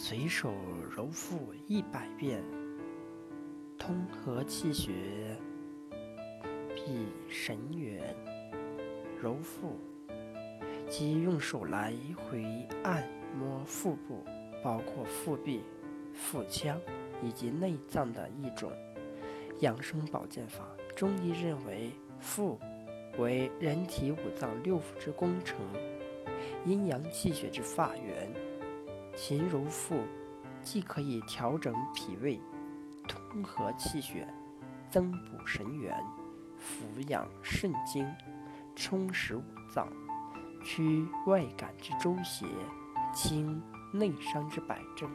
随手揉腹一百遍，通和气血，辟神元。揉腹即用手来回按摩腹部，包括腹壁、腹腔以及内脏的一种养生保健法。中医认为，腹为人体五脏六腑之工程，阴阳气血之发源。行柔腹，既可以调整脾胃，通和气血，增补神元，抚养肾精，充实五脏，驱外感之周邪，清内伤之百症。